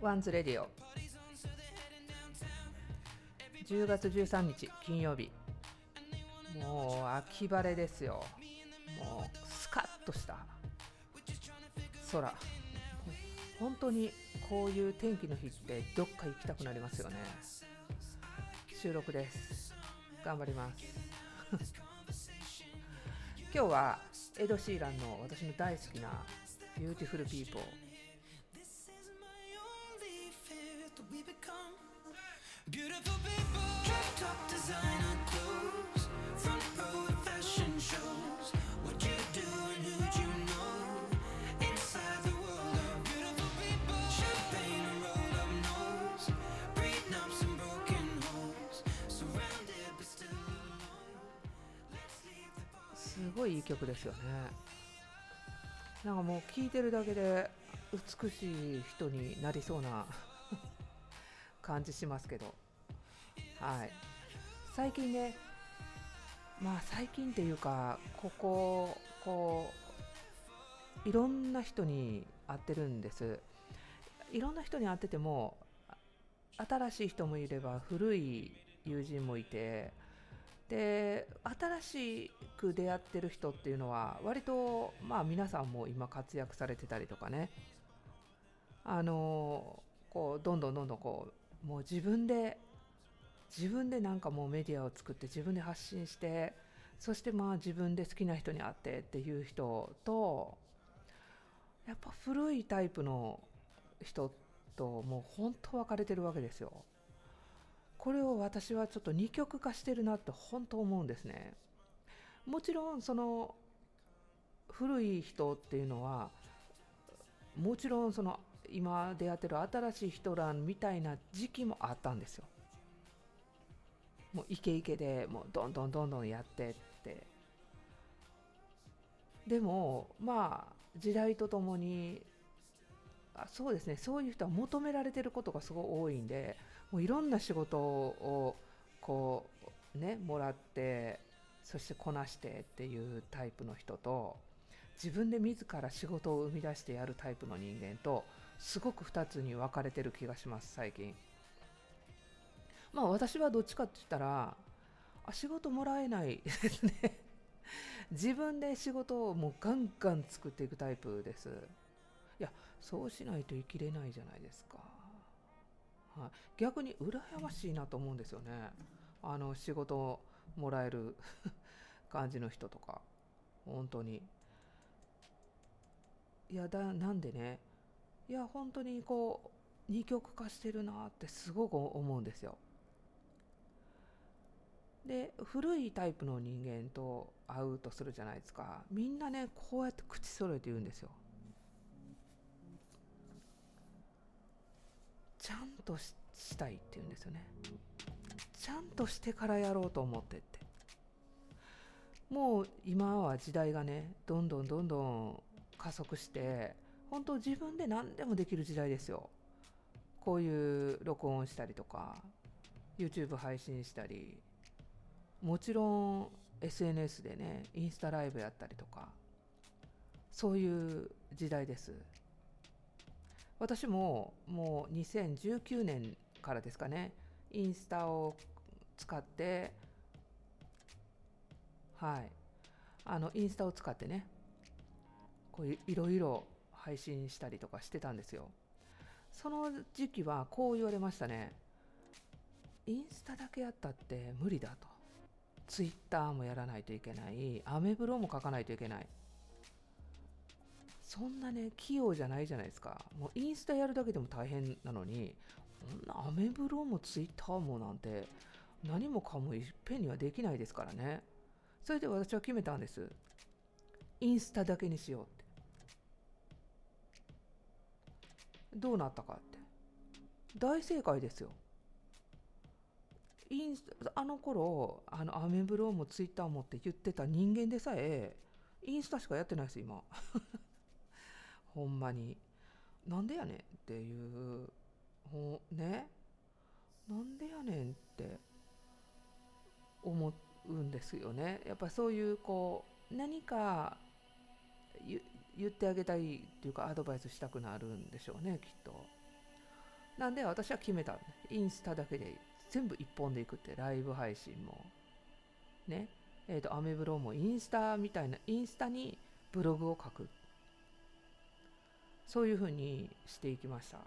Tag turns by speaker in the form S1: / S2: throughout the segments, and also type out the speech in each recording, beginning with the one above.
S1: ワンズレディオ10月13日金曜日。もう秋晴れですよ。もうスカッとした。空。本当にこういう天気の日ってどっか行きたくなりますよね。収録です。頑張ります。今日はエド・シーランの私の大好きな「ビューティフル・ピーポー」すごいいい曲ですよね。なんかもう聴いてるだけで美しい人になりそうな 感じしますけど、はい、最近ねまあ最近っていうかこここういろんな人に会ってるんです。いろんな人に会ってても新しい人もいれば古い友人もいてで新しく出会ってる人っていうのは割とまあ皆さんも今活躍されてたりとかね。あのこうどんどんどんどんこうもう自分で自分でなんかもうメディアを作って自分で発信してそしてまあ自分で好きな人に会ってっていう人とやっぱ古いタイプの人ともう本当分かれてるわけですよ。これを私はちょっと二極化してるなって本当思うんですね。もちろんその古い人っていうのはもちろんその今出会ってる新しい人らみたいな時期もあったんですよ。もうイケイケでもうどんどんどんどんやってって。でもまあ時代とともにあそうですねそういう人は求められてることがすごい多いんでもういろんな仕事をこうねもらってそしてこなしてっていうタイプの人と自分で自ら仕事を生み出してやるタイプの人間とすごく2つに分かれてる気がします最近。まあ私はどっちかって言ったらあ仕事もらえない ですね。自分で仕事をもうガンガン作っていくタイプです。いやそうしないと生きれないじゃないですか、はい、逆に羨ましいなと思うんですよね。あの仕事をもらえる 感じの人とか。本当に。いやだなんでね。いや本当にこう二極化してるなってすごく思うんですよ。で古いタイプの人間と会うとするじゃないですかみんなねこうやって口揃えて言うんですよ。ちゃんとししたいって言うんですよね。ちゃんとしてからやろうと思ってって。もう今は時代がねどんどんどんどん加速して本当自分で何でもできる時代ですよこういう録音したりとか YouTube 配信したりもちろん SNS でねインスタライブやったりとかそういう時代です。私ももう2019年からですかねインスタを使ってはい。あのインスタを使ってねこういろいろ配信したりとかしてたんですよ。その時期はこう言われましたね。インスタだけやったって無理だと。ツイッターもやらないといけない。アメブロも書かないといけない。そんなね器用じゃないじゃないですか。もうインスタやるだけでも大変なのにこんなアメブロもツイッターもなんて何もかもいっぺんにはできないですからね。それで私は決めたんです。インスタだけにしようって。どうなったかって。大正解ですよ。インスあの頃あのアメブロもツイッターもって言ってた人間でさえインスタしかやってないです今。ほんまに。なんでやねんっていう。ほね。なんでやねんって。思うんですよね。やっぱそういうこう何か言ってあげたいっていうかアドバイスしたくなるんでしょうねきっと。なんで私は決めた。インスタだけで全部一本でいくってライブ配信も。ね。えっ、とアメブロもインスタみたいなインスタにブログを書く。そういうふうにしていきました。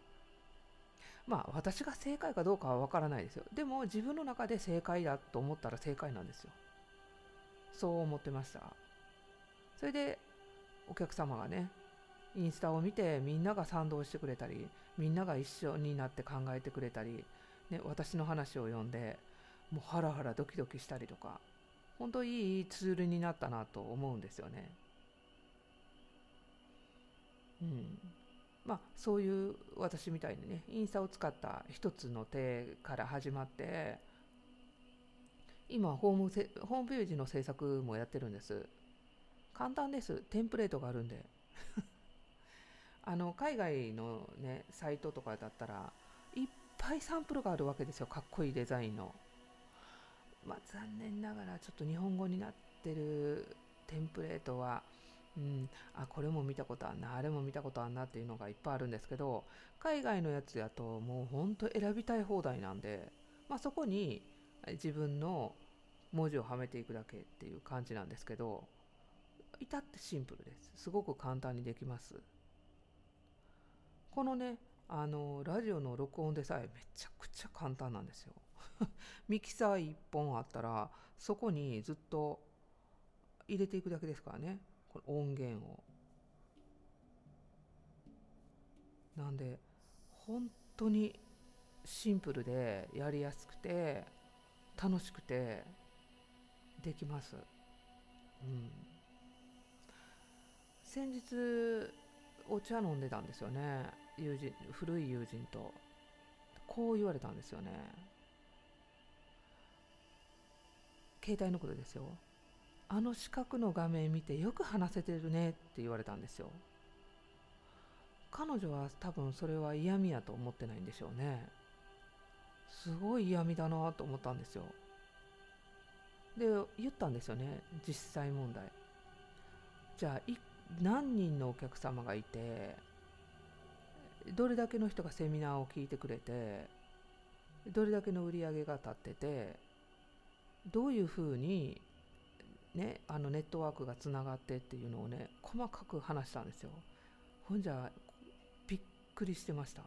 S1: まあ私が正解かどうかはわからないですよ。でも自分の中で正解だと思ったら正解なんですよ。そう思ってました。それでお客様がねインスタを見てみんなが賛同してくれたりみんなが一緒になって考えてくれたり、ね、私の話を読んでもうハラハラドキドキしたりとか本当いいツールになったなと思うんですよね。うん。まあ、そういう私みたいにねインスタを使った一つの手から始まって今ホームせホームページの制作もやってるんです。簡単です。テンプレートがあるんで。あの海外のねサイトとかだったらいっぱいサンプルがあるわけですよかっこいいデザインの。まあ残念ながらちょっと日本語になってるテンプレートはうん、あこれも見たことあんなあれも見たことあんなっていうのがいっぱいあるんですけど海外のやつやともうほんと選びたい放題なんで、まあ、そこに自分の文字をはめていくだけっていう感じなんですけど至ってシンプルです。すごく簡単にできます。このねあのラジオの録音でさえめちゃくちゃ簡単なんですよ。ミキサー1本あったらそこにずっと入れていくだけですからね。この音源を。なんで本当にシンプルでやりやすくて楽しくてできます、うん、先日お茶飲んでたんですよね。友人古い友人とこう言われたんですよね。携帯のことですよ。あの四角の画面見てよく話せてるねって言われたんですよ。彼女は多分それは嫌味やと思ってないんでしょうね。すごい嫌味だなと思ったんですよ。で言ったんですよね。実際問題。じゃあ何人のお客様がいてどれだけの人がセミナーを聞いてくれてどれだけの売り上げが立っててどういうふうにね、あのネットワークがつながってっていうのをね細かく話したんですよ。ほんじゃびっくりしてました。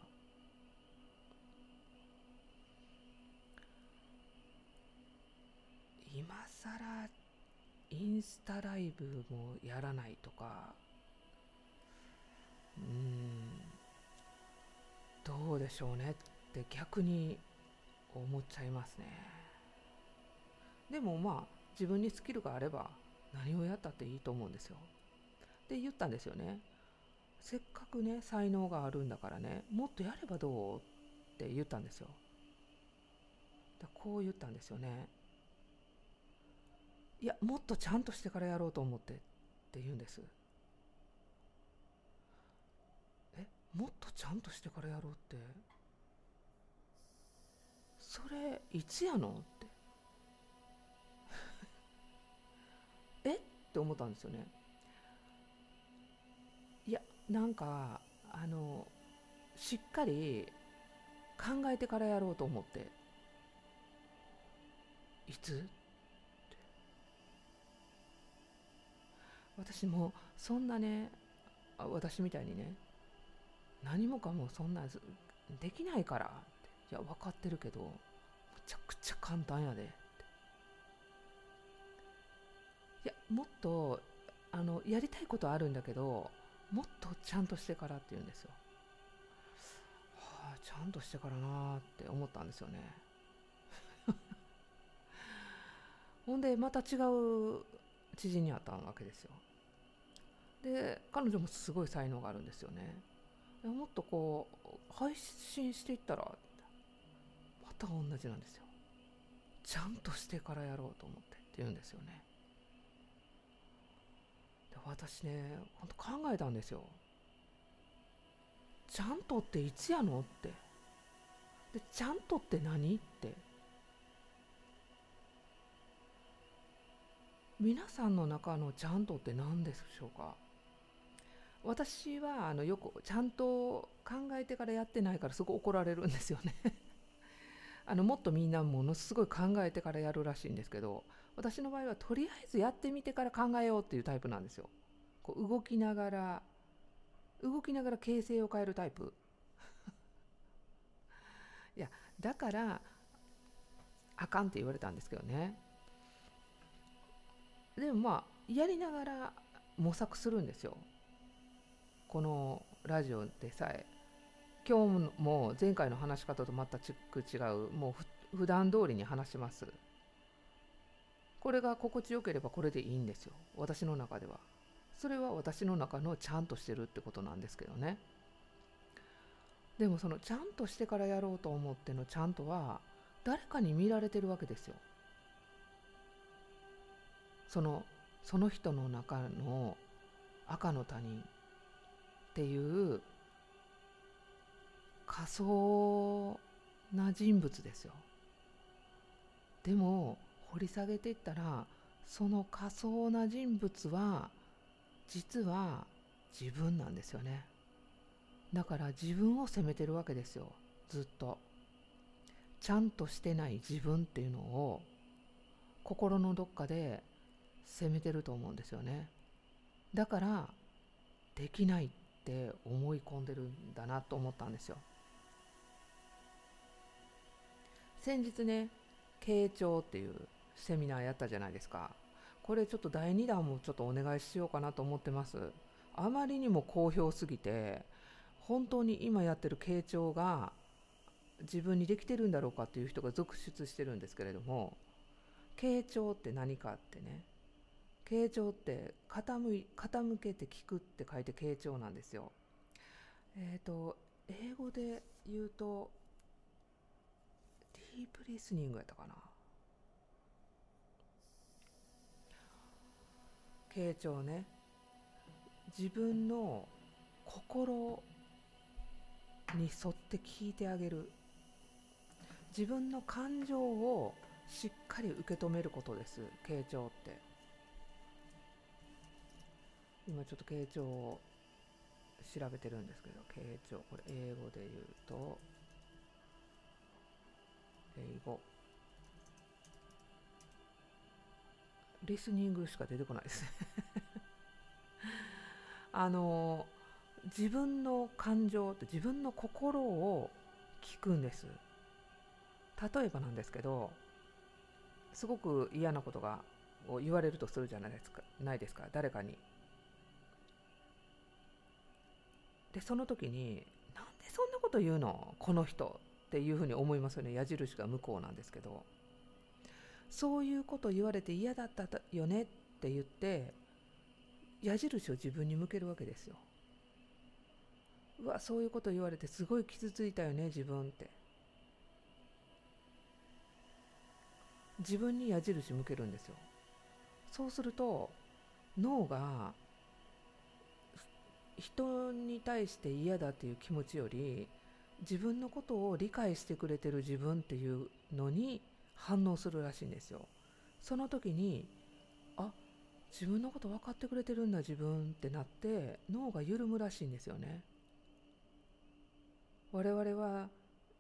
S1: 今更インスタライブもやらないとか。うん。どうでしょうねって逆に思っちゃいますねでもまあ自分にスキルがあれば何をやったっていいと思うんですよ。で言ったんですよね。せっかくね才能があるんだからねもっとやればどうって言ったんですよ。でこう言ったんですよね。いやもっとちゃんとしてからやろうと思ってって言うんです。えもっとちゃんとしてからやろうって。それいつやのって。え？って思ったんですよね。いやなんかあのしっかり考えてからやろうと思って。いつ？私もそんなね私みたいにね何もかもそんなできないからいや分かってるけどむちゃくちゃ簡単やでいやもっとあのやりたいことあるんだけどもっとちゃんとしてからって言うんですよ。はあちゃんとしてからなって思ったんですよね。ほんでまた違う知人に会ったわけですよ。で彼女もすごい才能があるんですよね。もっとこう配信していったらまた同じなんですよ。ちゃんとしてからやろうと思ってって言うんですよねで。私ねほんと考えたんですよちゃんとっていつやのってでちゃんとって何って皆さんの中のちゃんとって何でしょうか私はあのよくちゃんと考えてからやってないからすごい怒られるんですよね。あのもっとみんなものすごい考えてからやるらしいんですけど私の場合はとりあえずやってみてから考えようっていうタイプなんですよ。こう動きながら動きながら形勢を変えるタイプ。いやだからあかんって言われたんですけどね。でもまあやりながら模索するんですよ。このラジオでさえ今日も前回の話し方と全く違うもうふ普段通りに話します。これが心地よければこれでいいんですよ。私の中では。それは私の中のちゃんとしてるってことなんですけどね。でもそのちゃんとしてからやろうと思ってのちゃんとは誰かに見られてるわけですよ。そのその人の中の赤の他人。っていう仮想な人物ですよ。でも掘り下げていったらその仮想な人物は実は自分なんですよね。だから自分を責めてるわけですよ。ずっと。ちゃんとしてない自分っていうのを心のどっかで責めてると思うんですよね。だからできない。て思い込んでるんだなと思ったんですよ。先日ね傾聴っていうセミナーやったじゃないですか。これちょっと第2弾もちょっとお願いしようかなと思ってます。あまりにも好評すぎて本当に今やってる傾聴が自分にできてるんだろうかっていう人が続出してるんですけれども傾聴って何かってね傾聴って傾い傾けて聞くって書いて傾聴なんですよ。えっ、ー、と英語で言うとディープリスニングやったかな。傾聴ね。自分の心に沿って聞いてあげる。自分の感情をしっかり受け止めることです傾聴って。今ちょっと傾聴を調べてるんですけど傾聴これ英語で言うと英語。リスニングしか出てこないですね。あの自分の感情って自分の心を聞くんです。例えばなんですけどすごく嫌なことが言われるとするじゃないですかないですか誰かに。でその時になんでそんなこと言うの？この人っていうふうに思いますよね。矢印が向こうなんですけど。そういうこと言われて嫌だったよねって言って矢印を自分に向けるわけですよ。うわそういうこと言われてすごい傷ついたよね自分って。自分に矢印向けるんですよ。そうすると脳が人に対して嫌だっていう気持ちより自分のことを理解してくれてる自分っていうのに反応するらしいんですよ。その時にあ自分のこと分かってくれてるんだ自分ってなって脳が緩むらしいんですよね。我々は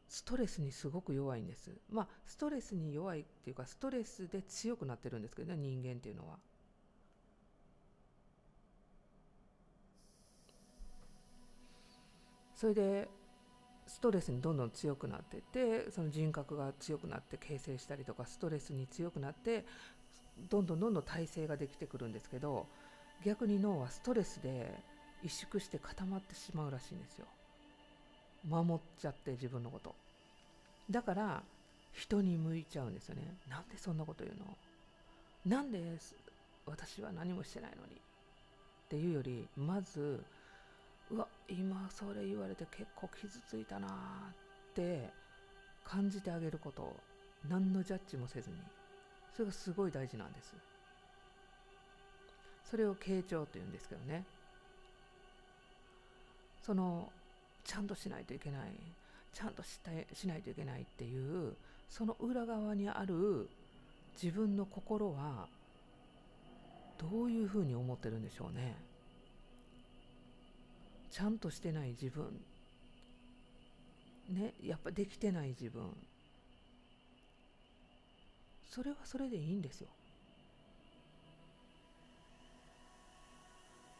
S1: ストレスにすごく弱いんです。まあストレスに弱いっていうかストレスで強くなってるんですけどね人間っていうのは。それでストレスにどんどん強くなっていってその人格が強くなって形成したりとかストレスに強くなってどんどんどんどん体制ができてくるんですけど逆に脳はストレスで萎縮して固まってしまうらしいんですよ。守っちゃって自分のこと。だから人に向いちゃうんですよね。なんでそんなこと言うの？なんで私は何もしてないのに？っていうよりまずうわ今それ言われて結構傷ついたなって感じてあげること何のジャッジもせずに。それがすごい大事なんです。それを傾聴というんですけどね。そのちゃんとしないといけないちゃんとしたしないといけないっていうその裏側にある自分の心はどういうふうに思ってるんでしょうね。ちゃんとしてない自分。ねやっぱできてない自分。それはそれでいいんですよ。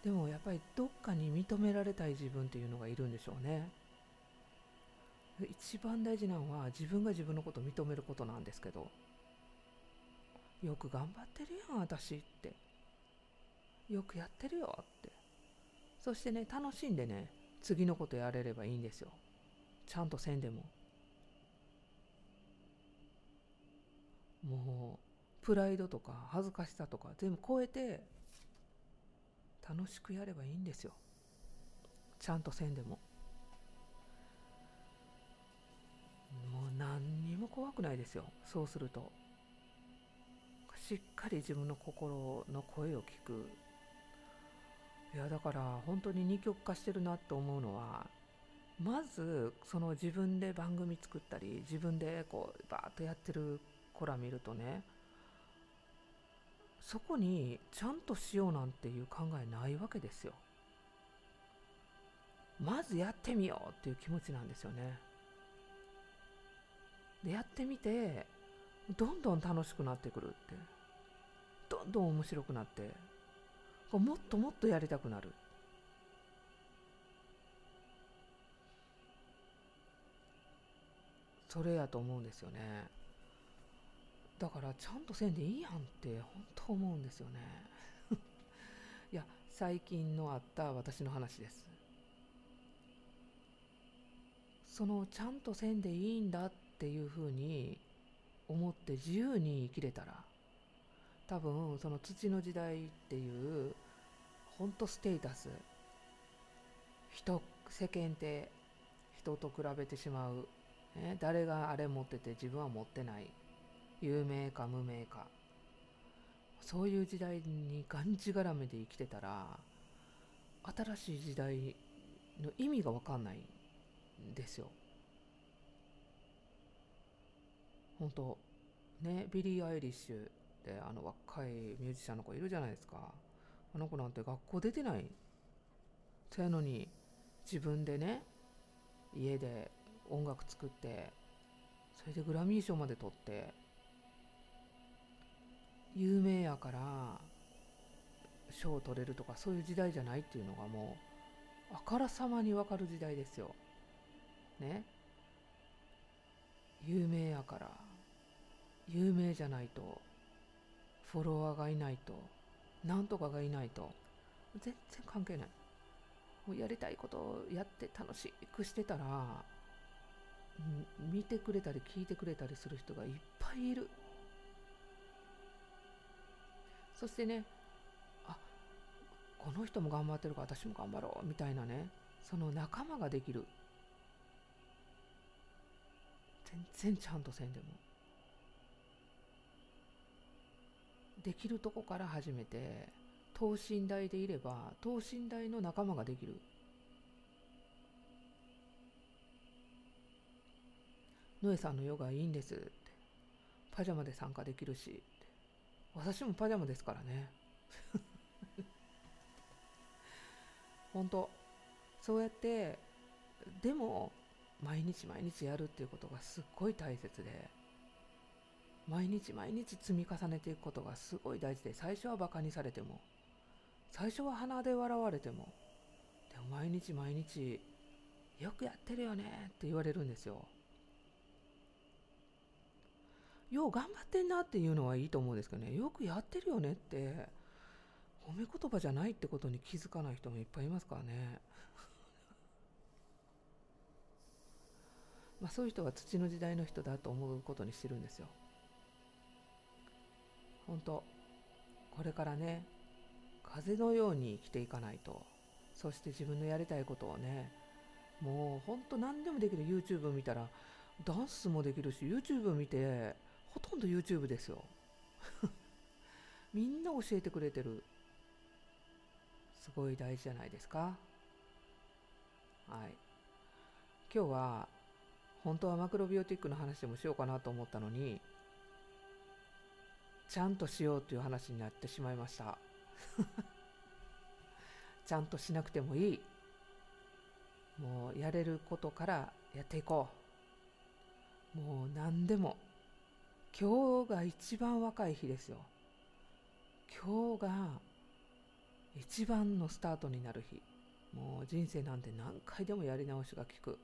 S1: でもやっぱりどっかに認められたい自分っていうのがいるんでしょうね。一番大事なのは自分が自分のことを認めることなんですけどよく頑張ってるやん私って。よくやってるよって。そしてね楽しんでね次のことやれればいいんですよ。ちゃんとせんでも。もうプライドとか恥ずかしさとか全部超えて楽しくやればいいんですよ。ちゃんとせんでも。もう何にも怖くないですよ。そうすると。しっかり自分の心の声を聞く。いやだから本当に二極化してるなと思うのはまずその自分で番組作ったり自分でこうバーッとやってる子ら見るとねそこにちゃんとしようなんていう考えないわけですよ。まずやってみようっていう気持ちなんですよね。でやってみてどんどん楽しくなってくるってどんどん面白くなってもっともっとやりたくなる。それやと思うんですよね。だからちゃんとせんでいいやんって本当思うんですよね。いや最近のあった私の話です。そのちゃんとせんでいいんだっていうふうに思って自由に生きれたら多分その土の時代っていう本当ステータス。人世間って人と比べてしまう、ね、誰があれ持ってて自分は持ってない。有名か無名か。そういう時代にがんじがらめで生きてたら新しい時代の意味が分かんないんですよ。本当ねビリー・アイリッシュってあの若いミュージシャンの子いるじゃないですか。あの子なんて学校出てない。そうやのに自分でね家で音楽作ってそれでグラミー賞まで取って有名やから賞を取れるとかそういう時代じゃないっていうのがもうあからさまに分かる時代ですよ。ね。有名やから。有名じゃないとフォロワーがいないとなんとかがいないと全然関係ない。もうやりたいことをやって楽しくしてたら見てくれたり聞いてくれたりする人がいっぱいいる。そしてねあこの人も頑張ってるから私も頑張ろうみたいなねその仲間ができる。全然ちゃんとせんでも。できるとこから始めて等身大でいれば等身大の仲間ができる。ノエさんのヨガいいんですって。パジャマで参加できるし私もパジャマですからね。本当。そうやってでも毎日毎日やるっていうことがすっごい大切で。毎日毎日積み重ねていくことがすごい大事で最初はバカにされても最初は鼻で笑われてもでも毎日毎日よくやってるよねって言われるんですよ。よう頑張ってんなっていうのはいいと思うんですけどねよくやってるよねって褒め言葉じゃないってことに気づかない人もいっぱいいますからね。まあそういう人は土の時代の人だと思うことにしてるんですよ。本当これからね風のように生きていかないと。そして自分のやりたいことをねもうほんと何でもできる。YouTube 見たらダンスもできるし YouTube 見てほとんど YouTube ですよ。みんな教えてくれてる。すごい大事じゃないですか。はい。今日は本当はマクロビオティックの話でもしようかなと思ったのにちゃんとしようという話になってしまいました。ちゃんとしなくてもいい。もうやれることからやっていこう。もう何でも。今日が一番若い日ですよ。今日が一番のスタートになる日。もう人生なんて何回でもやり直しが効く。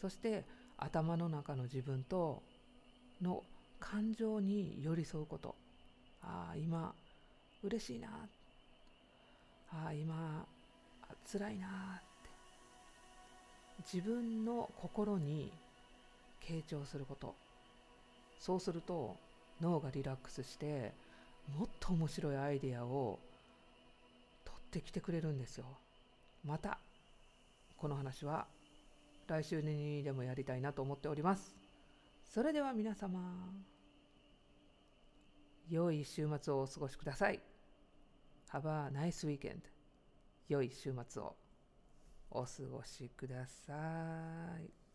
S1: そして頭の中の自分との感情に寄り添うこと。ああ今嬉しいな。ああ今辛いなって。自分の心に傾聴すること。そうすると脳がリラックスしてもっと面白いアイデアを取ってきてくれるんですよ。またこの話は来週にでもやりたいなと思っております。それでは皆様良い週末をお過ごしください。Have a nice weekend 良い週末をお過ごしください。